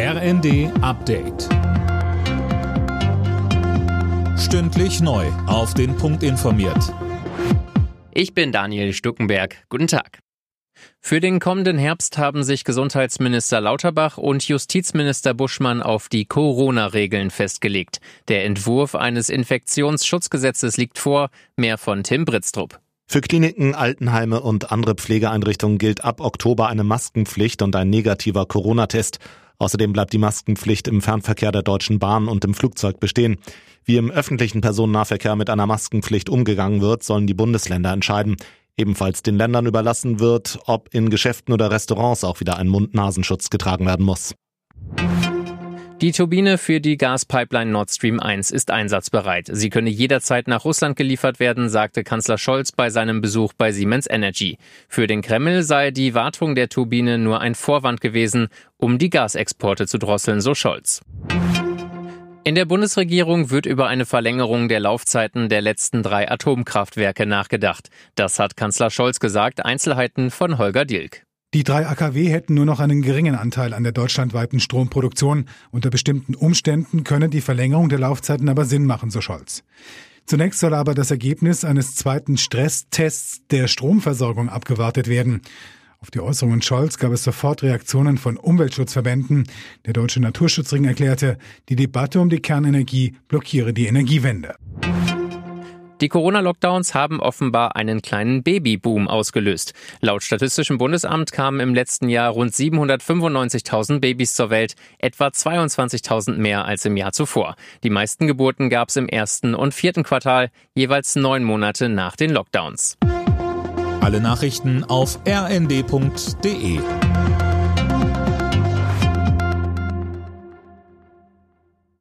RND Update. Stündlich neu. Auf den Punkt informiert. Ich bin Daniel Stuckenberg. Guten Tag. Für den kommenden Herbst haben sich Gesundheitsminister Lauterbach und Justizminister Buschmann auf die Corona-Regeln festgelegt. Der Entwurf eines Infektionsschutzgesetzes liegt vor. Mehr von Tim Britztrup. Für Kliniken, Altenheime und andere Pflegeeinrichtungen gilt ab Oktober eine Maskenpflicht und ein negativer Corona-Test. Außerdem bleibt die Maskenpflicht im Fernverkehr der Deutschen Bahn und im Flugzeug bestehen. Wie im öffentlichen Personennahverkehr mit einer Maskenpflicht umgegangen wird, sollen die Bundesländer entscheiden. Ebenfalls den Ländern überlassen wird, ob in Geschäften oder Restaurants auch wieder ein Mund-Nasenschutz getragen werden muss. Die Turbine für die Gaspipeline Nord Stream 1 ist einsatzbereit. Sie könne jederzeit nach Russland geliefert werden, sagte Kanzler Scholz bei seinem Besuch bei Siemens Energy. Für den Kreml sei die Wartung der Turbine nur ein Vorwand gewesen, um die Gasexporte zu drosseln, so Scholz. In der Bundesregierung wird über eine Verlängerung der Laufzeiten der letzten drei Atomkraftwerke nachgedacht. Das hat Kanzler Scholz gesagt. Einzelheiten von Holger Dilk. Die drei AKW hätten nur noch einen geringen Anteil an der deutschlandweiten Stromproduktion. Unter bestimmten Umständen könne die Verlängerung der Laufzeiten aber Sinn machen, so Scholz. Zunächst soll aber das Ergebnis eines zweiten Stresstests der Stromversorgung abgewartet werden. Auf die Äußerungen Scholz gab es sofort Reaktionen von Umweltschutzverbänden. Der Deutsche Naturschutzring erklärte, die Debatte um die Kernenergie blockiere die Energiewende. Die Corona-Lockdowns haben offenbar einen kleinen Babyboom ausgelöst. Laut Statistischem Bundesamt kamen im letzten Jahr rund 795.000 Babys zur Welt, etwa 22.000 mehr als im Jahr zuvor. Die meisten Geburten gab es im ersten und vierten Quartal, jeweils neun Monate nach den Lockdowns. Alle Nachrichten auf rnd.de